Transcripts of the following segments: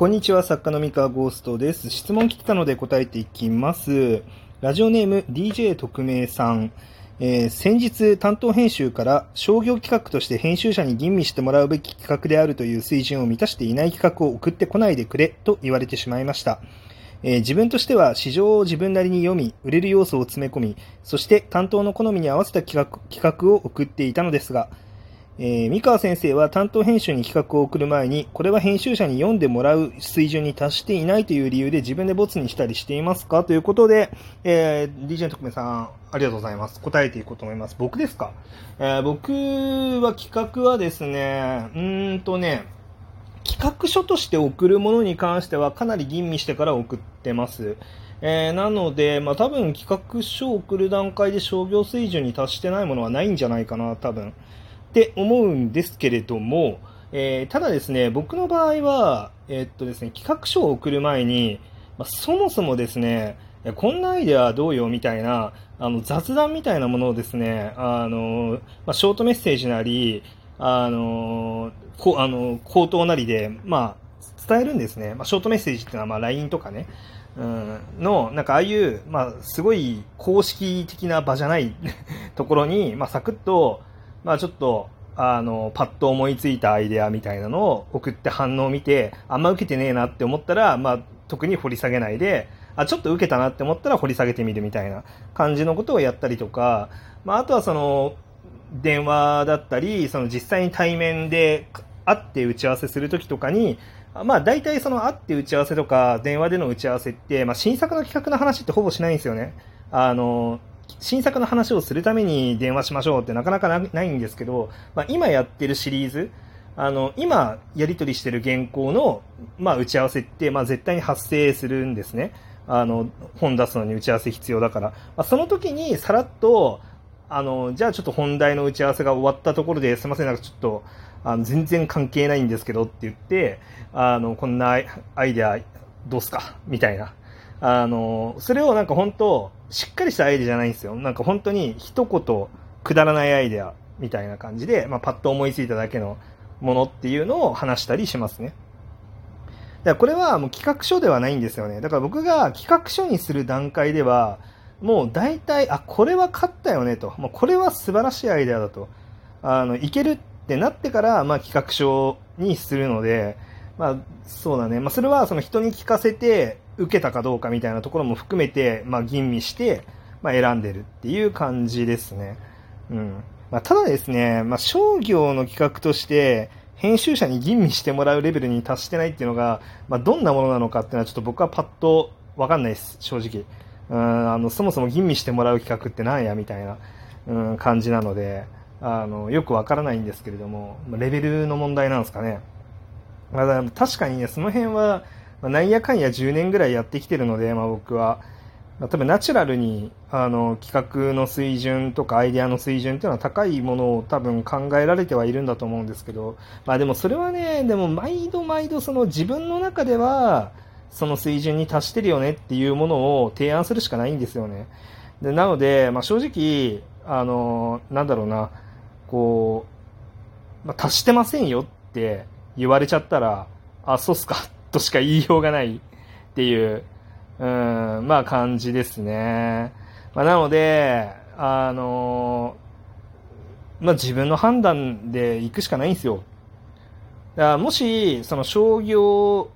こんにちは、作家の三河ゴーストです。質問来てたので答えていきます。ラジオネーム DJ 特命さん。えー、先日担当編集から商業企画として編集者に吟味してもらうべき企画であるという水準を満たしていない企画を送ってこないでくれと言われてしまいました。えー、自分としては市場を自分なりに読み、売れる要素を詰め込み、そして担当の好みに合わせた企画企画を送っていたのですが、えー、三河先生は担当編集に企画を送る前に、これは編集者に読んでもらう水準に達していないという理由で自分でボツにしたりしていますか？ということで、えー、DJ 特命さん、ありがとうございます。答えていこうと思います。僕ですか、えー、僕は企画はですね、うーんとね、企画書として送るものに関してはかなり吟味してから送ってます。えー、なので、まあ、多分企画書を送る段階で商業水準に達してないものはないんじゃないかな、多分。って思うんですけれども、えー、ただですね、僕の場合は、えー、っとですね、企画書を送る前に、まあ、そもそもですね、こんなアイデアどうよみたいな、あの雑談みたいなものをですね、あの、まあ、ショートメッセージなり、あの、こあの口頭なりで、まあ、伝えるんですね。まあ、ショートメッセージっていうのは、まあ、LINE とかね、うん、の、なんかああいう、まあ、すごい公式的な場じゃない ところに、まあ、サクッと、まあちょっと、あの、パッと思いついたアイデアみたいなのを送って反応を見て、あんま受けてねえなって思ったら、まあ特に掘り下げないで、あ、ちょっと受けたなって思ったら掘り下げてみるみたいな感じのことをやったりとか、まああとはその、電話だったり、その実際に対面で会って打ち合わせするときとかに、まあ大体その会って打ち合わせとか電話での打ち合わせって、まあ新作の企画の話ってほぼしないんですよね。あの、新作の話をするために電話しましょうってなかなかないんですけど、まあ、今やってるシリーズ、あの、今やり取りしてる原稿の、まあ、打ち合わせって、まあ、絶対に発生するんですね。あの、本出すのに打ち合わせ必要だから。まあ、その時にさらっと、あの、じゃあちょっと本題の打ち合わせが終わったところですいません、なんかちょっと、あの全然関係ないんですけどって言って、あの、こんなアイデアどうすか？みたいな。あの、それをなんか本当、しっかりしたアイデアじゃないんですよ。なんか本当に一言くだらないアイデアみたいな感じで、まあ、パッと思いついただけのものっていうのを話したりしますね。だからこれはもう企画書ではないんですよね。だから僕が企画書にする段階では、もう大体、あ、これは勝ったよねと。もうこれは素晴らしいアイデアだと。あの、いけるってなってから、まあ企画書にするので、まあそうだね。まあそれはその人に聞かせて、受けたかどうかみたいなところも含めて、まあ、吟味して、まあ、選んでるっていう感じですね。うん。まあ、ただですね、まあ、商業の企画として、編集者に吟味してもらうレベルに達してないっていうのが、まあ、どんなものなのかっていうのはちょっと僕はパッとわかんないです、正直。うん、あの、そもそも吟味してもらう企画ってなんやみたいな、うん、感じなので、あの、よくわからないんですけれども、レベルの問題なんですかね。まあ、確かにね、その辺は、まあ、なんやかんや10年ぐらいやってきてるので、まあ、僕は、まあ、多分ナチュラルにあの企画の水準とかアイデアの水準っていうのは高いものを多分考えられてはいるんだと思うんですけど、まあでもそれはね、でも毎度毎度その自分の中ではその水準に達してるよねっていうものを提案するしかないんですよね。でなので、まあ、正直、あの、なんだろうな、こう、まあ、達してませんよって言われちゃったら、あ、そうっすかとしか言いようがないっていう、うん、まあ感じですね。まあ、なので、あのまあ自分の判断で行くしかないんですよ。だからもし、その商業、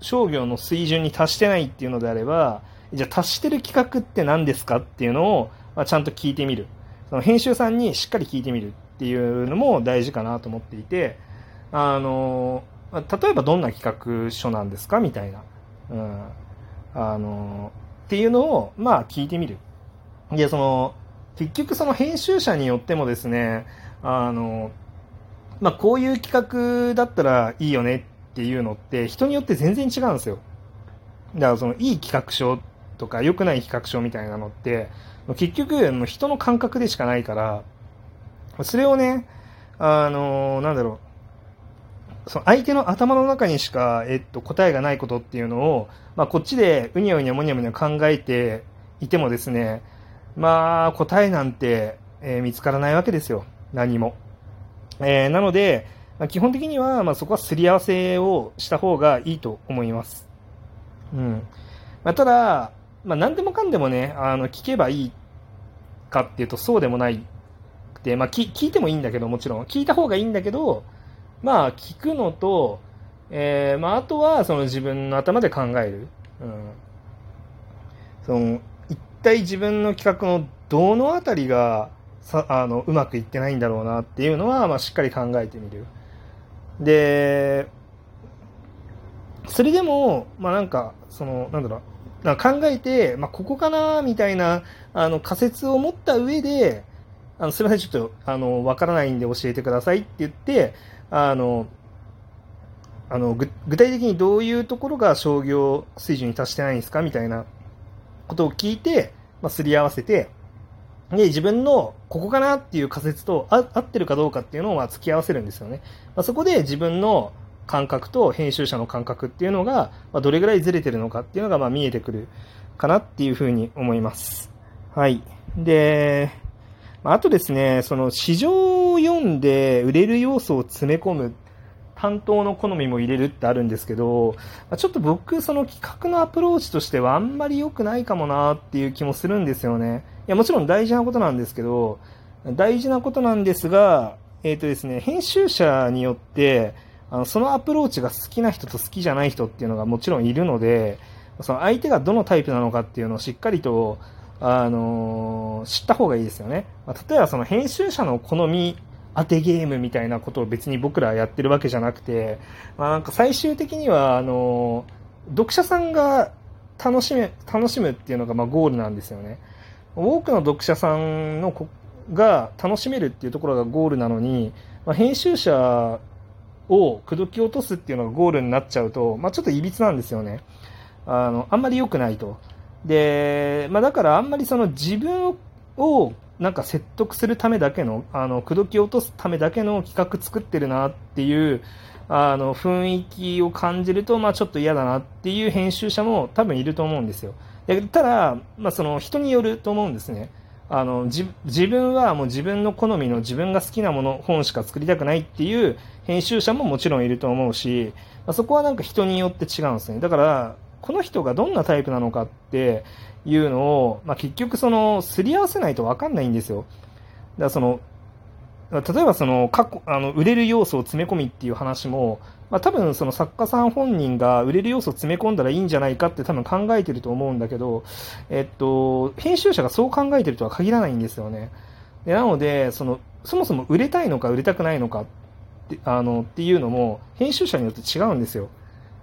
商業の水準に達してないっていうのであれば、じゃあ達してる企画って何ですかっていうのを、まあ、ちゃんと聞いてみる。その編集さんにしっかり聞いてみるっていうのも大事かなと思っていて、あの例えばどんな企画書なんですかみたいな、うん、あのっていうのをまあ聞いてみる。でその結局その編集者によってもですねあの、まあ、こういう企画だったらいいよねっていうのって人によって全然違うんですよ。だからそのいい企画書とか良くない企画書みたいなのって結局人の感覚でしかないからそれをねあのなんだろう。その相手の頭の中にしか、えっと、答えがないことっていうのを、まあ、こっちでうにゃうにゃもにゃもにゃ考えていてもですね、まあ、答えなんて、えー、見つからないわけですよ。何も。えー、なので、まあ、基本的には、まあ、そこはすり合わせをした方がいいと思います。うん。まあ、ただ、まあ、何でもかんでもね、あの、聞けばいいかっていうと、そうでもないくて、まあ、聞いてもいいんだけど、もちろん。聞いた方がいいんだけど、まあ、聞くのと、えー、まあ、あとは、その自分の頭で考える。うん。その、一体自分の企画のどのあたりが、さあのうまくいってないんだろうなっていうのは、まあ、しっかり考えてみる。で、それでも、まあなんか、その、なんだろう、な考えて、まあここかな、みたいな、あの、仮説を持った上で、あの、すみません、ちょっと、あの、わからないんで教えてくださいって言って、あの、あの具体的にどういうところが商業水準に達してないんですかみたいなことを聞いて、まあ、すり合わせて、で、自分のここかなっていう仮説と合ってるかどうかっていうのをまあ付き合わせるんですよね。まあ、そこで自分の感覚と編集者の感覚っていうのが、まあ、どれぐらいずれてるのかっていうのがまあ見えてくるかなっていうふうに思います。はい。で、あとですね、その市場を読んで売れる要素を詰め込む担当の好みも入れるってあるんですけど、ちょっと僕、その企画のアプローチとしてはあんまり良くないかもなっていう気もするんですよね。いや、もちろん大事なことなんですけど、大事なことなんですが、えっ、ー、とですね、編集者によって、あのそのアプローチが好きな人と好きじゃない人っていうのがもちろんいるので、その相手がどのタイプなのかっていうのをしっかりと、あのー、知った方がいいですよね。まあ、例えばその編集者の好み当てゲームみたいなことを別に僕らやってるわけじゃなくて、まあ、なんか最終的には、あのー、読者さんが楽しめ、楽しむっていうのがまあゴールなんですよね。多くの読者さんのが楽しめるっていうところがゴールなのに、まあ、編集者を口説き落とすっていうのがゴールになっちゃうと、まあ、ちょっといびつなんですよね。あの、あんまり良くないと。で、まあ、だからあんまりその自分をなんか説得するためだけの、あの、口説き落とすためだけの企画作ってるなっていう、あの、雰囲気を感じると、まあちょっと嫌だなっていう編集者も多分いると思うんですよ。ただ、まあその人によると思うんですね。あの、自分はもう自分の好みの自分が好きなもの、本しか作りたくないっていう編集者ももちろんいると思うし、まあ、そこはなんか人によって違うんですね。だから、この人がどんなタイプなのかっていうのを、まあ、結局その、すり合わせないとわかんないんですよ。だからその、例えばその、過去、あの、売れる要素を詰め込みっていう話も、まあ、多分その作家さん本人が売れる要素を詰め込んだらいいんじゃないかって多分考えてると思うんだけど、えっと、編集者がそう考えてるとは限らないんですよね。でなので、その、そもそも売れたいのか売れたくないのかって、あの、っていうのも、編集者によって違うんですよ。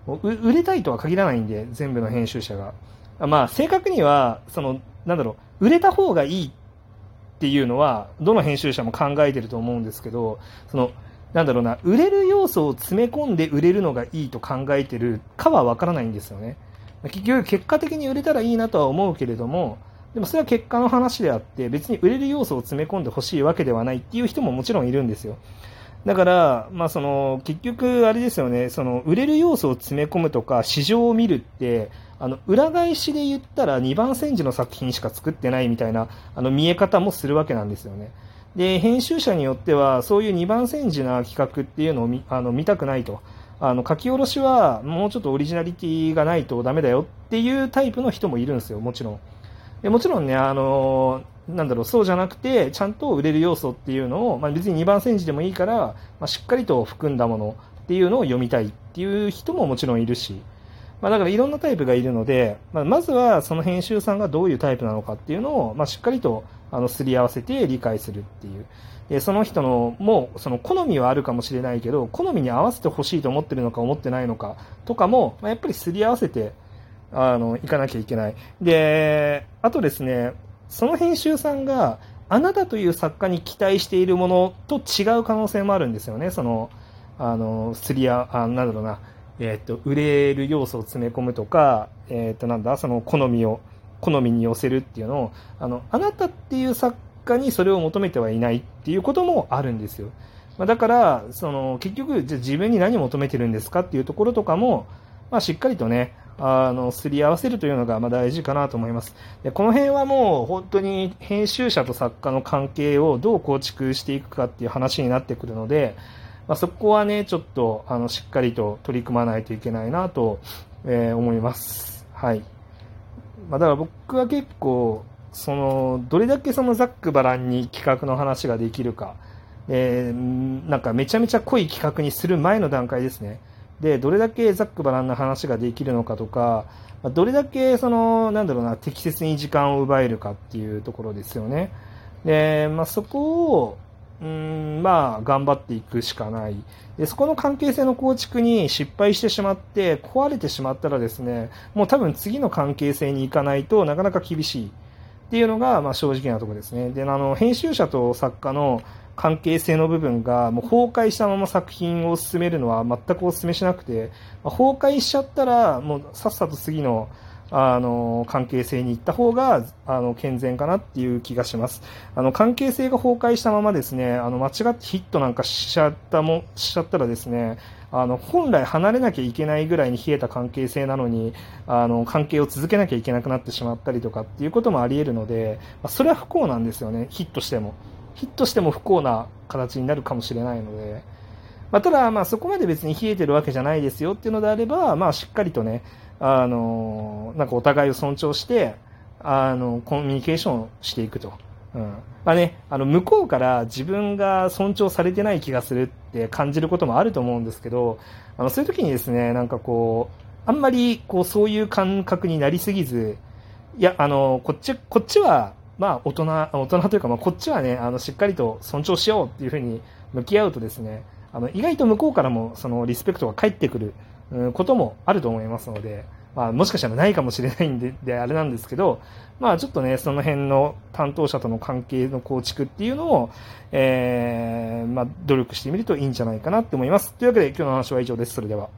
売れたいとは限らないんで、全部の編集者が。まあ、正確には、その、なんだろう、売れた方がいいっていうのは、どの編集者も考えてると思うんですけど、その、なんだろうな、売れる要素を詰め込んで売れるのがいいと考えてるかはわからないんですよね。結局、結果的に売れたらいいなとは思うけれども、でもそれは結果の話であって、別に売れる要素を詰め込んでほしいわけではないっていう人ももちろんいるんですよ。だから、まあ、その、結局、あれですよね、その、売れる要素を詰め込むとか、市場を見るって、あの、裏返しで言ったら2番煎じの作品しか作ってないみたいな、あの、見え方もするわけなんですよね。で、編集者によっては、そういう2番煎じな企画っていうのを見あの見たくないと。あの、書き下ろしは、もうちょっとオリジナリティがないとダメだよっていうタイプの人もいるんですよ、もちろん。でもちろんね、あのなんだろう、そうじゃなくて、ちゃんと売れる要素っていうのを、まあ、別に2番煎じでもいいから、まあ、しっかりと含んだものっていうのを読みたいっていう人ももちろんいるし、まあ、だからいろんなタイプがいるので、まあ、まずはその編集さんがどういうタイプなのかっていうのを、まあ、しっかりとあのすり合わせて理解するっていう。でその人のもうその好みはあるかもしれないけど好みに合わせてほしいと思ってるのか思ってないのかとかも、まあ、やっぱりすり合わせてあのいかなきゃいけないであとですねその編集さんがあなたという作家に期待しているものと違う可能性もあるんですよね。その、あの、すりあ、あなんだろうな、えっ、ー、と、売れる要素を詰め込むとか、えっ、ー、と、なんだ、その好みを、好みに寄せるっていうのを、あの、あなたっていう作家にそれを求めてはいないっていうこともあるんですよ。まあ、だから、その、結局、じゃ自分に何を求めてるんですかっていうところとかも、まあ、しっかりとね、あの、すり合わせるというのが、ま、大事かなと思います。で、この辺はもう、本当に編集者と作家の関係をどう構築していくかっていう話になってくるので、まあ、そこはね、ちょっと、あの、しっかりと取り組まないといけないなと、えー、思います。はい。まあ、だから僕は結構、その、どれだけそのざっくばらんに企画の話ができるか、えー、なんかめちゃめちゃ濃い企画にする前の段階ですね。で、どれだけざっくばらんな話ができるのかとか、どれだけその、なんだろうな、適切に時間を奪えるかっていうところですよね。で、まあ、そこを、うん、まあ、頑張っていくしかない。で、そこの関係性の構築に失敗してしまって、壊れてしまったらですね、もう多分次の関係性に行かないとなかなか厳しいっていうのが、まあ、正直なところですね。で、あの、編集者と作家の関係性の部分がもう崩壊したまま作品を進めるのは全くお勧めしなくて、ま、崩壊しちゃったらもうさっさと次のあの関係性に行った方があの健全かなっていう気がします。あの関係性が崩壊したままですね、あの間違ってヒットなんかしちゃったもしちゃったらですね、あの本来離れなきゃいけないぐらいに冷えた関係性なのにあの関係を続けなきゃいけなくなってしまったりとかっていうこともあり得るので、まあ、それは不幸なんですよね、ヒットしても。ヒットしても不幸な形になるかもしれないので、まあ、ただ、まあ、そこまで別に冷えてるわけじゃないですよっていうのであれば、まあ、しっかりとね、あの、なんかお互いを尊重して、あの、コミュニケーションしていくと。うん。まあね、あの、向こうから自分が尊重されてない気がするって感じることもあると思うんですけど、あの、そういう時にですね、なんかこう、あんまり、こう、そういう感覚になりすぎず、いや、あの、こっち、こっちは、まあ、大人、大人というか、まあ、こっちはね、あの、しっかりと尊重しようっていうふうに向き合うとですね、あの、意外と向こうからも、その、リスペクトが返ってくる、う、こともあると思いますので、まあ、もしかしたらないかもしれないんで、で、あれなんですけど、まあ、ちょっとね、その辺の担当者との関係の構築っていうのを、えー、まあ、努力してみるといいんじゃないかなって思います。というわけで、今日の話は以上です。それでは。